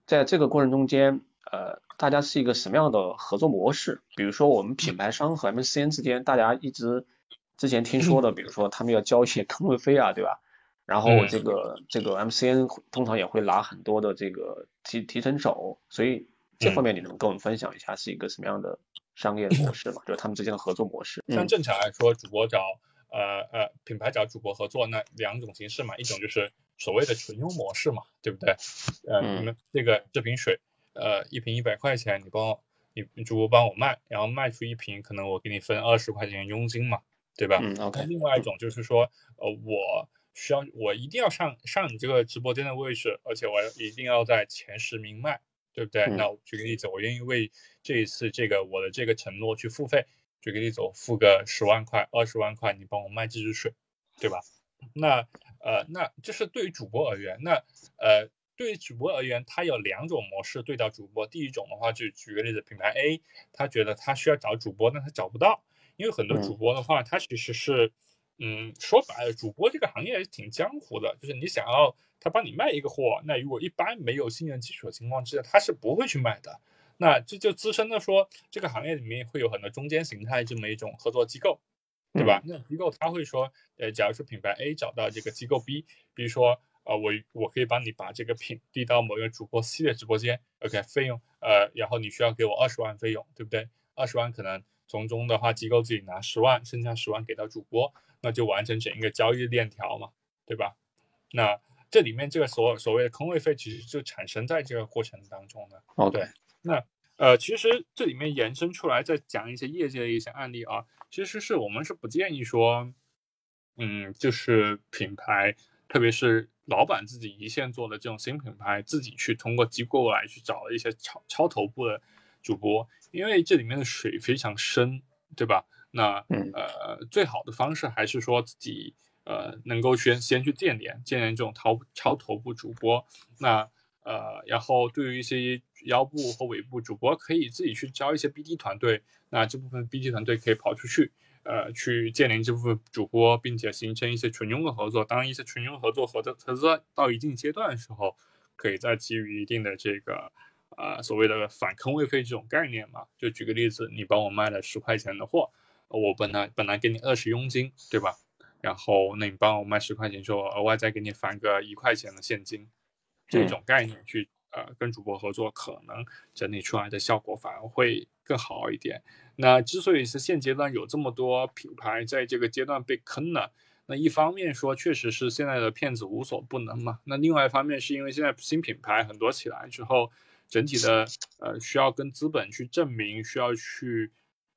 在这个过程中间，呃，大家是一个什么样的合作模式？比如说我们品牌商和 MCN 之间，大家一直之前听说的，比如说他们要交一些坑位费啊，对吧？然后这个这个 MCN 通常也会拿很多的这个提提成手，所以这方面你能跟我们分享一下是一个什么样的商业模式吗？就是他们之间的合作模式。像正常来说，主播找呃呃，品牌找主播合作，那两种形式嘛，一种就是所谓的纯优模式嘛，对不对？呃，你们这个这瓶水，呃，一瓶一百块钱，你帮我，你主播帮我卖，然后卖出一瓶，可能我给你分二十块钱佣金嘛，对吧？嗯，OK。另外一种就是说，呃，我需要，我一定要上上你这个直播间的位置，而且我一定要在前十名卖，对不对？那我举个例子，我愿意为这一次这个我的这个承诺去付费。举个例子，我付个十万块、二十万块，你帮我卖这支水，对吧？那呃，那这是对于主播而言，那呃，对于主播而言，他有两种模式对待主播。第一种的话，就举个例子，品牌 A，他觉得他需要找主播，但他找不到，因为很多主播的话，他其实是，嗯，说白了，主播这个行业是挺江湖的，就是你想要他帮你卖一个货，那如果一般没有信任基础的情况之下，他是不会去卖的。那这就资深的说，这个行业里面会有很多中间形态这么一种合作机构，对吧？那机构他会说，呃，假如说品牌 A 找到这个机构 B，比如说。啊，我我可以帮你把这个品递到某一个主播 C 的直播间，OK，费用，呃，然后你需要给我二十万费用，对不对？二十万可能从中的话，机构自己拿十万，剩下十万给到主播，那就完成整一个交易链条嘛，对吧？那这里面这个所所谓的坑位费，其实就产生在这个过程当中的。哦，对，那呃，其实这里面延伸出来再讲一些业界的一些案例啊，其实是我们是不建议说，嗯，就是品牌。特别是老板自己一线做的这种新品牌，自己去通过机构来去找一些超超头部的主播，因为这里面的水非常深，对吧？那呃，最好的方式还是说自己呃能够先先去建联，建联这种超超头部主播。那呃，然后对于一些腰部和尾部主播，可以自己去招一些 BD 团队，那这部分 BD 团队可以跑出去。呃，去建立这部分主播，并且形成一些群佣的合作。当一些群佣合作合作合作到一定阶段的时候，可以再给予一定的这个呃所谓的反坑位费这种概念嘛。就举个例子，你帮我卖了十块钱的货，我本来本来给你二十佣金，对吧？然后那你帮我卖十块钱之后，额外再给你返个一块钱的现金，这种概念去呃跟主播合作，可能整理出来的效果反而会更好一点。那之所以是现阶段有这么多品牌在这个阶段被坑了，那一方面说确实是现在的骗子无所不能嘛。那另外一方面是因为现在新品牌很多起来之后，整体的呃需要跟资本去证明，需要去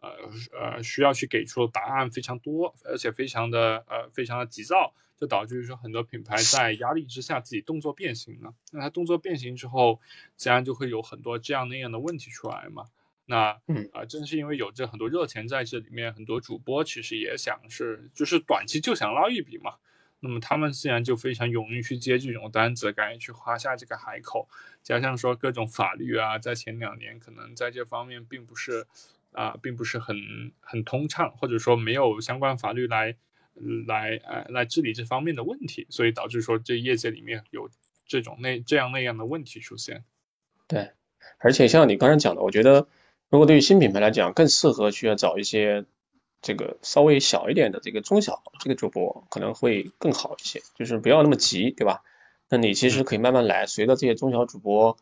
呃呃需要去给出答案非常多，而且非常的呃非常的急躁，就导致于说很多品牌在压力之下自己动作变形了。那它动作变形之后，自然就会有很多这样那样的问题出来嘛。那嗯啊，正是因为有这很多热钱在这里面，很多主播其实也想是，就是短期就想捞一笔嘛。那么他们自然就非常勇于去接这种单子，敢于去花下这个海口。加上说各种法律啊，在前两年可能在这方面并不是啊，并不是很很通畅，或者说没有相关法律来来呃来治理这方面的问题，所以导致说这业界里面有这种那这样那样的问题出现。对，而且像你刚才讲的，我觉得。如果对于新品牌来讲，更适合需要找一些这个稍微小一点的这个中小这个主播可能会更好一些，就是不要那么急，对吧？那你其实可以慢慢来，随着这些中小主播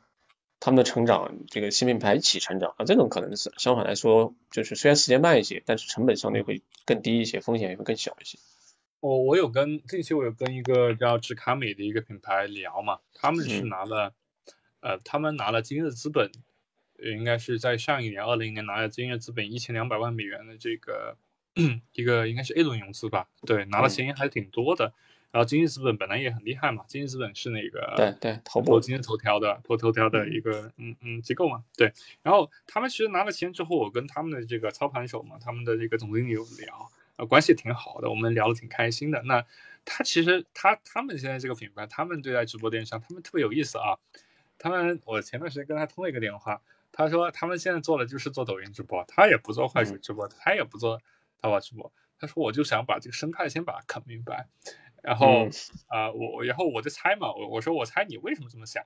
他们的成长，这个新品牌一起成长啊，这种可能是相反来说，就是虽然时间慢一些，但是成本相对会更低一些，风险也会更小一些。我我有跟近期我有跟一个叫智卡美的一个品牌聊嘛，他们是拿了呃，他们拿了今日资本。应该是在上一年，二零年拿了今日资本一千两百万美元的这个 [CLEARS THROAT] 一个应该是 A 轮融资吧？对，拿的钱还挺多的。然后经济资本本来也很厉害嘛，经济资本是那个对对头部今日头条的头头条的一个嗯嗯机构嘛。对，然后他们其实拿了钱之后，我跟他们的这个操盘手嘛，他们的这个总经理有聊，啊，关系挺好的，我们聊的挺开心的。那他其实他他们现在这个品牌，他们对待直播电商，他们特别有意思啊。他们我前段时间跟他通了一个电话。他说他们现在做的就是做抖音直播，他也不做快手直播，他也不做淘宝直播。他说我就想把这个生态先把它啃明白，然后啊我然后我就猜嘛，我我说我猜你为什么这么想，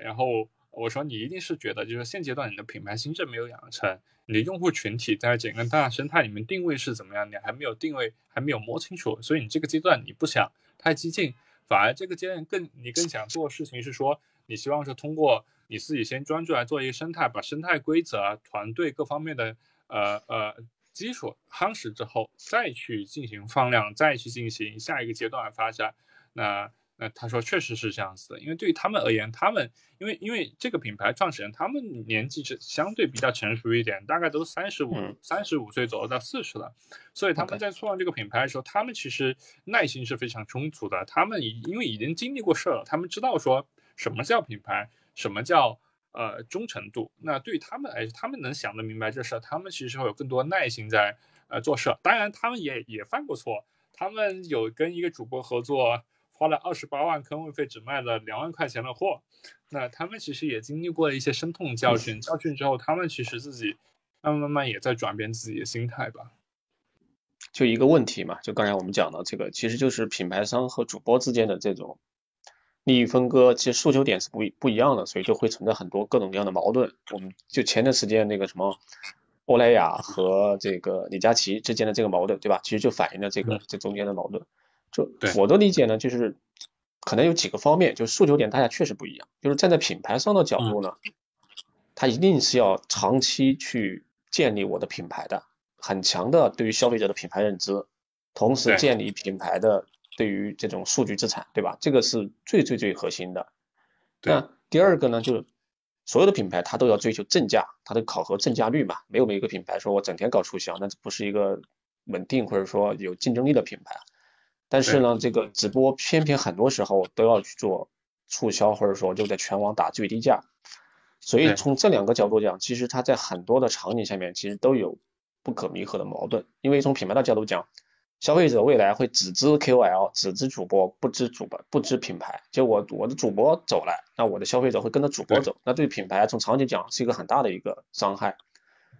然后我说你一定是觉得就是现阶段你的品牌心智没有养成，你的用户群体在整个大生态里面定位是怎么样，你还没有定位还没有摸清楚，所以你这个阶段你不想太激进，反而这个阶段更你更想做的事情是说你希望是通过。你自己先专注来做一个生态，把生态规则、团队各方面的呃呃基础夯实之后，再去进行放量，再去进行下一个阶段的发展。那那他说确实是这样子的，因为对于他们而言，他们因为因为这个品牌创始人他们年纪是相对比较成熟一点，大概都三十五三十五岁左右到四十了，所以他们在创这个品牌的时候，他们其实耐心是非常充足的。他们已因为已经经历过事儿了，他们知道说什么叫品牌。什么叫呃忠诚度？那对于他们来说，他们能想得明白这事，他们其实会有更多耐心在呃做事。当然，他们也也犯过错，他们有跟一个主播合作花了二十八万坑位费，只卖了两万块钱的货。那他们其实也经历过一些深痛教训，教训之后，他们其实自己慢慢慢慢也在转变自己的心态吧。就一个问题嘛，就刚才我们讲的这个，其实就是品牌商和主播之间的这种利益分割，其实诉求点是不不一样的，所以就会存在很多各种各样的矛盾。我们就前段时间那个什么欧莱雅和这个李佳琦之间的这个矛盾，对吧？其实就反映了这个这中间的矛盾。就我的理解呢，就是可能有几个方面，就诉求点大家确实不一样。就是站在品牌商的角度呢，它一定是要长期去建立我的品牌的。很强的对于消费者的品牌认知，同时建立品牌的对于这种数据资产，对吧？这个是最最最核心的。那第二个呢，就是所有的品牌它都要追求正价，它的考核正价率嘛。没有每一个品牌说我整天搞促销，那不是一个稳定或者说有竞争力的品牌。但是呢，这个直播偏偏很多时候都要去做促销，或者说就在全网打最低价。所以从这两个角度讲，其实它在很多的场景下面其实都有。不可弥合的矛盾，因为从品牌的角度讲，消费者未来会只知 KOL，只知主播，不知主播，不知品牌。就我我的主播走了，那我的消费者会跟着主播走，那对品牌从长期讲是一个很大的一个伤害。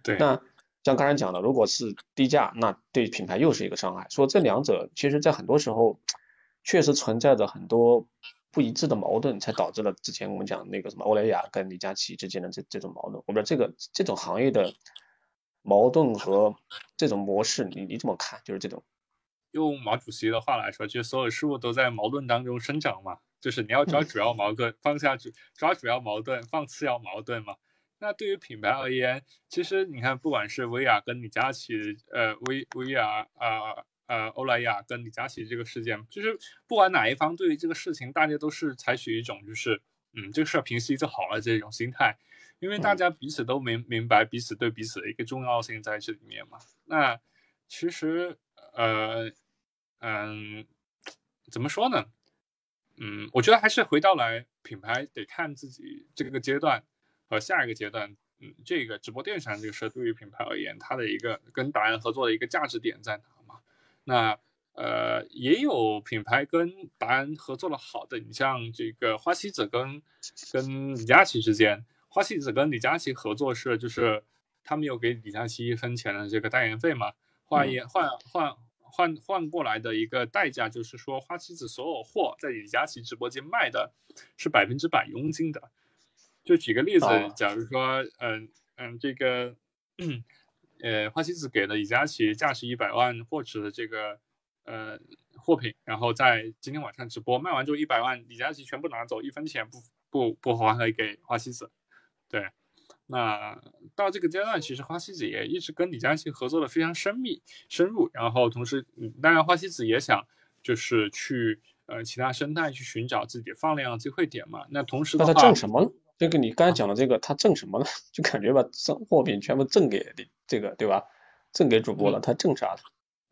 对。那像刚才讲的，如果是低价，那对品牌又是一个伤害。说这两者其实在很多时候确实存在着很多不一致的矛盾，才导致了之前我们讲那个什么欧莱雅跟李佳琦之间的这这种矛盾。我不知道这个这种行业的。矛盾和这种模式，你你怎么看？就是这种，用毛主席的话来说，就是所有事物都在矛盾当中生长嘛。就是你要抓主要矛盾，放下主抓主要矛盾，放次要矛盾嘛。那对于品牌而言，其实你看，不管是薇娅跟李佳琦，呃，薇薇娅啊呃，欧莱雅跟李佳琦这个事件，就是不管哪一方对于这个事情，大家都是采取一种就是，嗯，这个事儿平息就好了这种心态。因为大家彼此都明明白彼此对彼此的一个重要性在这里面嘛。那其实呃嗯怎么说呢？嗯，我觉得还是回到来品牌得看自己这个阶段和下一个阶段。嗯，这个直播电商这个事对于品牌而言，它的一个跟达人合作的一个价值点在哪嘛？那呃也有品牌跟达人合作的好的，你像这个花西子跟跟李佳琦之间。花西子跟李佳琦合作是，就是他们有给李佳琦一分钱的这个代言费嘛？换也换换换换过来的一个代价，就是说花西子所有货在李佳琦直播间卖的是百分之百佣金的。就举个例子，假如说，嗯嗯，这个，呃，花西子给了李佳琦价值一百万货值的这个呃货品，然后在今天晚上直播卖完之后一百万，李佳琦全部拿走，一分钱不不不还给花西子。对，那到这个阶段，其实花西子也一直跟李佳琦合作的非常深密、深入，然后同时，嗯，当然花西子也想就是去呃其他生态去寻找自己放量机会点嘛。那同时的话，那他挣什么？这个你刚才讲的这个，他挣什么呢？就感觉把赠货品全部赠给这个，对吧？赠给主播了，他挣啥？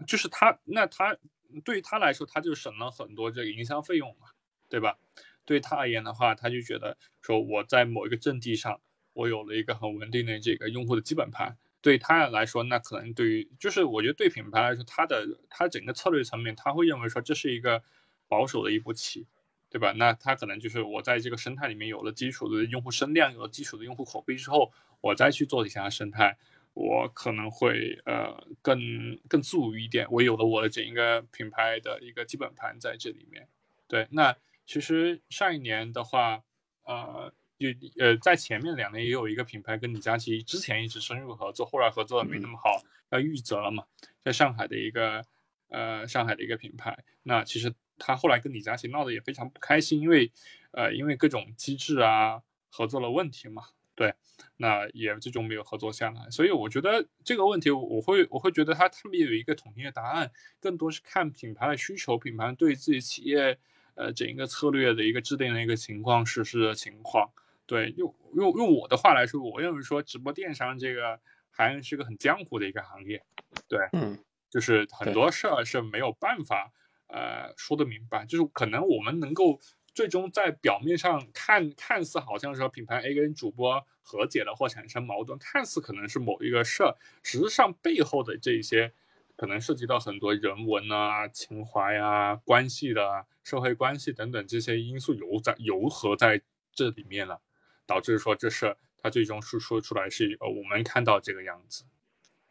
就是他，那他对于他来说，他就省了很多这个营销费用嘛，对吧？对他而言的话，他就觉得说我在某一个阵地上，我有了一个很稳定的这个用户的基本盘。对他来说，那可能对于就是我觉得对品牌来说，他的他整个策略层面，他会认为说这是一个保守的一步棋，对吧？那他可能就是我在这个生态里面有了基础的用户声量，有了基础的用户口碑之后，我再去做其他生态，我可能会呃更更自如一点。我有了我的整一个品牌的一个基本盘在这里面，对那。其实上一年的话，呃，有呃，在前面两年也有一个品牌跟李佳琦之前一直深入合作，后来合作的没那么好，要玉泽了嘛，在上海的一个呃上海的一个品牌，那其实他后来跟李佳琦闹得也非常不开心，因为呃因为各种机制啊合作的问题嘛，对，那也最终没有合作下来，所以我觉得这个问题我会我会觉得他他们有一个统一的答案，更多是看品牌的需求，品牌对自己企业。呃，整一个策略的一个制定的一个情况，实施的情况，对，用用用我的话来说，我认为说直播电商这个还是个很江湖的一个行业，对，嗯，就是很多。事儿是没有办法呃说的明白，就是可能我们能够最终在表面上看看似好像说品牌 A 跟主播和解了或产生矛盾，看似可能是某一个事儿，实际上背后的这些可能涉及到很多人文啊、情怀啊、关系的社会关系等等这些因素游在游合在这里面了，导致说这事它最终是说出来是呃我们看到这个样子。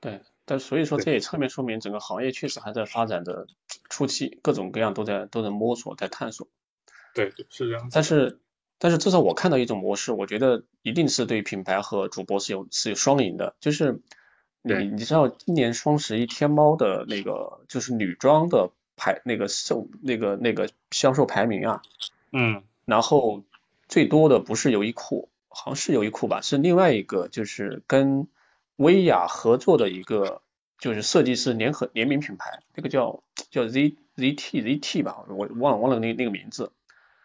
对，但所以说这也侧面说明整个行业确实还在发展的初期，各种各样都在都在摸索，在探索。对对，是这样。但是但是至少我看到一种模式，我觉得一定是对品牌和主播是有是有双赢的，就是你你知道今年双十一天猫的那个就是女装的排那个售那个那个销售排名啊，嗯，然后最多的不是优衣库，好像是优衣库吧，是另外一个就是跟。薇娅合作的一个就是设计师联合联名品牌，那个叫叫 Z Z T Z T 吧，我忘了忘了那那个名字。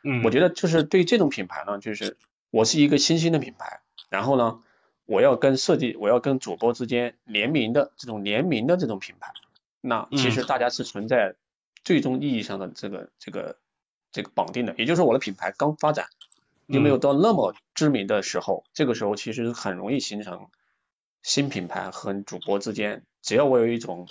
嗯，我觉得就是对这种品牌呢，就是我是一个新兴的品牌，然后呢，我要跟设计，我要跟主播之间联名的这种联名的这种品牌，那其实大家是存在最终意义上的这个这个这个绑定的，也就是说我的品牌刚发展，又没有到那么知名的时候，这个时候其实很容易形成。新品牌和主播之间，只要我有一种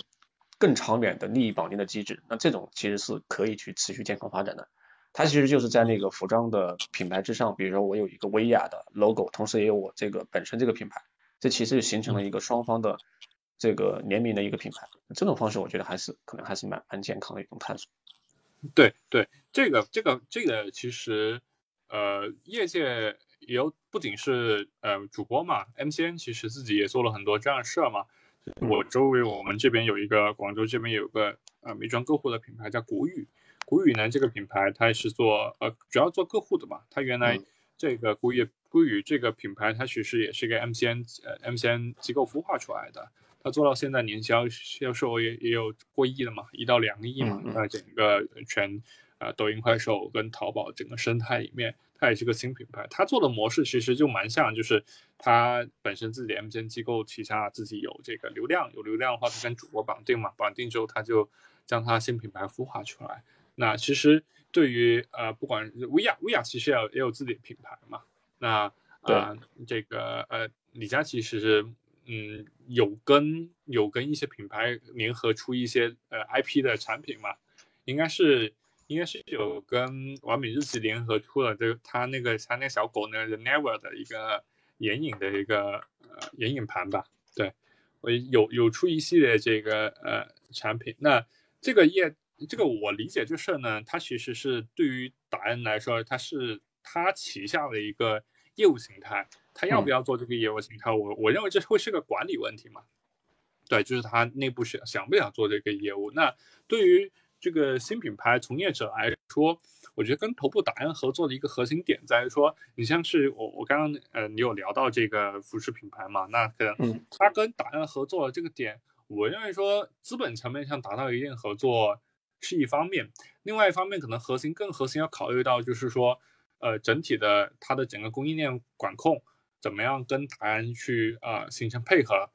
更长远的利益绑定的机制，那这种其实是可以去持续健康发展的。它其实就是在那个服装的品牌之上，比如说我有一个薇娅的 logo，同时也有我这个本身这个品牌，这其实就形成了一个双方的这个联名的一个品牌。这种方式我觉得还是可能还是蛮蛮健康的一种探索。对对，这个这个这个其实呃业界。有不仅是呃主播嘛，MCN 其实自己也做了很多这样的事儿嘛。我周围我们这边有一个广州这边有个呃美妆个户的品牌叫谷雨，谷雨呢这个品牌它是做呃主要做个户的嘛。它原来这个谷雨谷雨这个品牌它其实也是一个 MCN 呃 MCN 机构孵化出来的。它做到现在年销销售也也有过亿了嘛，一到两个亿嘛，在整个全呃抖音、快手跟淘宝整个生态里面。它也是个新品牌，它做的模式其实就蛮像，就是它本身自己的 MCN 机构旗下自己有这个流量，有流量的话，它跟主播绑定嘛，绑定之后它就将它新品牌孵化出来。那其实对于呃，不管薇娅，薇娅其实也有也有自己的品牌嘛。那啊，这个呃，李佳琦其实嗯有跟有跟一些品牌联合出一些呃 IP 的产品嘛，应该是。应该是有跟完美日记联合出了这个他那个他那小狗那个 Never 的一个眼影的一个呃眼影盘吧，对我有有出一系列这个呃产品。那这个业这个我理解这事儿呢，它其实是对于达人来说，它是他旗下的一个业务形态，他要不要做这个业务形态？我我认为这会是个管理问题嘛，对，就是他内部想想不想做这个业务。那对于这个新品牌从业者来说，我觉得跟头部达人合作的一个核心点在于说，你像是我我刚刚呃，你有聊到这个服饰品牌嘛？那可能他跟达人合作的这个点，我认为说资本层面上达到一定合作是一方面，另外一方面可能核心更核心要考虑到就是说，呃，整体的它的整个供应链管控怎么样跟达人去啊形成配合，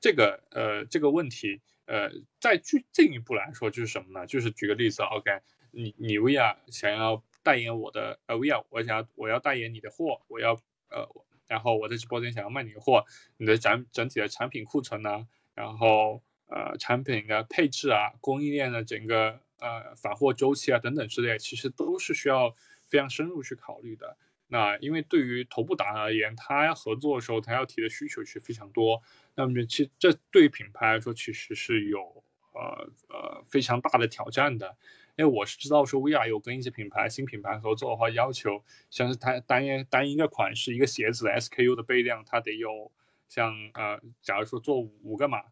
这个呃这个问题。呃，再具进一步来说，就是什么呢？就是举个例子，OK，你你薇娅想要代言我的呃薇娅，我想要我要代言你的货，我要呃，然后我在直播间想要卖你的货，你的整整体的产品库存呢，然后呃产品的配置啊，供应链的整个呃返货周期啊等等之类，其实都是需要非常深入去考虑的。那因为对于头部达人而言，他要合作的时候，他要提的需求是非常多。那么其实这对于品牌来说，其实是有呃呃非常大的挑战的。因为我是知道说，VR 有跟一些品牌新品牌合作的话，要求像是它单一单一个款式一个鞋子的 SKU 的备量，它得有像呃，假如说做五个码，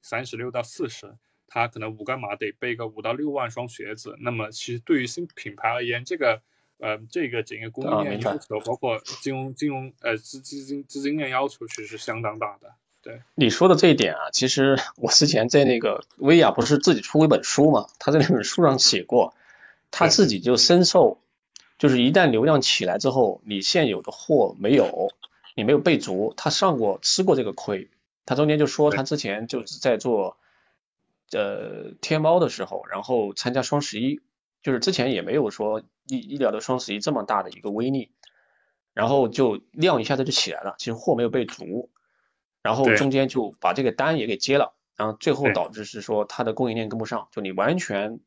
三十六到四十，它可能五个码得备个五到六万双鞋子。那么其实对于新品牌而言，这个。呃，这个整个供应链要求，包括金融金融呃资资金资金链要求，其实是相当大的。对你说的这一点啊，其实我之前在那个薇娅不是自己出过一本书嘛，他在那本书上写过，他自己就深受，就是一旦流量起来之后，你现有的货没有，你没有备足，他上过吃过这个亏。他中间就说他之前就是在做呃天猫的时候，然后参加双十一。就是之前也没有说医医疗的双十一这么大的一个威力，然后就量一下子就起来了，其实货没有备足，然后中间就把这个单也给接了，然后最后导致是说它的供应链跟不上，就你完全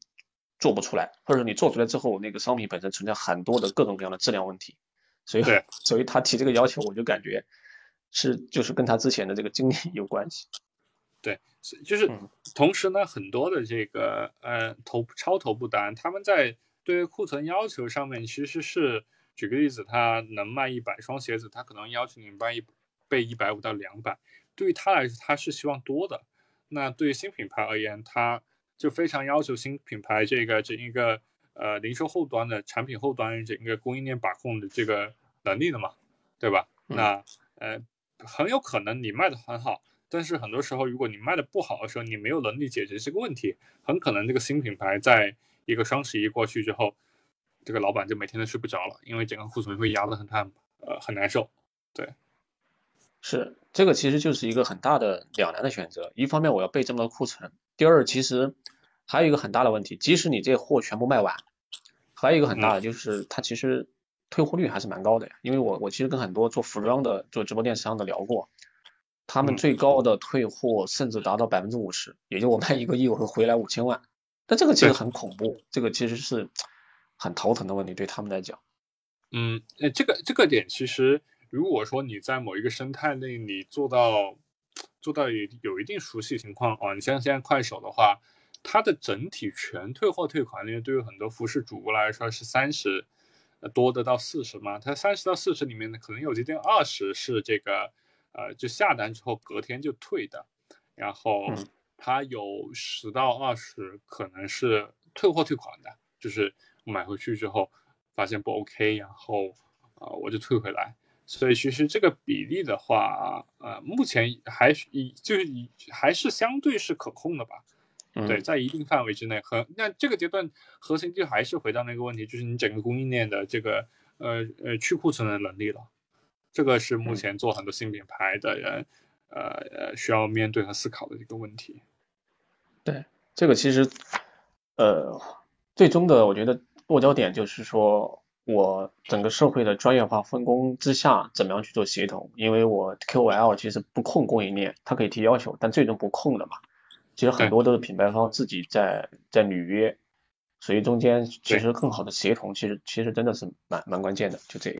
做不出来，或者说你做出来之后，那个商品本身存在很多的各种各样的质量问题，所以 [LAUGHS] 所以他提这个要求，我就感觉是就是跟他之前的这个经历有关系。对，是就是嗯。同时呢，很多的这个呃头超头部单，他们在对库存要求上面其实是，举个例子，他能卖一百双鞋子，他可能要求你卖一备一百五到两百，对于他来说，他是希望多的。那对于新品牌而言，他就非常要求新品牌这个整一个呃零售后端的产品后端整个供应链把控的这个能力的嘛，对吧？嗯那呃很有可能你卖的很好，但是很多时候如果你卖的不好的时候，你没有能力解决这个问题，很可能这个新品牌在一个双十一过去之后，这个老板就每天都睡不着了，因为整个库存会压得很很呃很难受。是，这个其实就是一个很大的两难的选择。一方面我要备这么多库存，第二其实还有一个很大的问题，即使你这货全部卖完，还有一个很大的就是它其实退货率还是蛮高的呀。因为我我其实跟很多做服装的、做直播电商的聊过，他们嗯最高的退货甚至达到百分之五十，也就我卖一个亿我会回来五千万。但这个其实很恐怖，这个其实是很头疼的问题，对他们来讲。嗯，呃，这个这个点其实，如果说你在某一个生态内你做到做到有有一定熟悉情况啊，你像现在快手的话，它的整体全退货退款率对于很多服饰主播来说是三十多的到四十嘛，它三十到四十里面呢，可能有接近二十是这个呃，就下单之后隔天就退的，然后嗯它有十到二十可能是退货退款的，就是买回去之后发现不 OK，然后啊、呃我就退回来。所以其实这个比例的话，呃，目前还是以就是以还是相对是可控的吧。嗯，对，在一定范围之内，和那这个阶段核心就还是回到那个问题，就是你整个供应链的这个呃呃去库存的能力了。这个是目嗯前做很多新品牌的人，呃呃需要面对和思考的一个问题。对这个其实，呃，最终的我觉得落脚点就是说，我整个社会的专业化分工之下，怎么样去做协同？因为我 QOL 其实不控供应链，它可以提要求，但最终不控的嘛。其实很多都是品牌方自己在在履约，所以中间其实更好的协同，其实其实真的是蛮蛮关键的，就这个。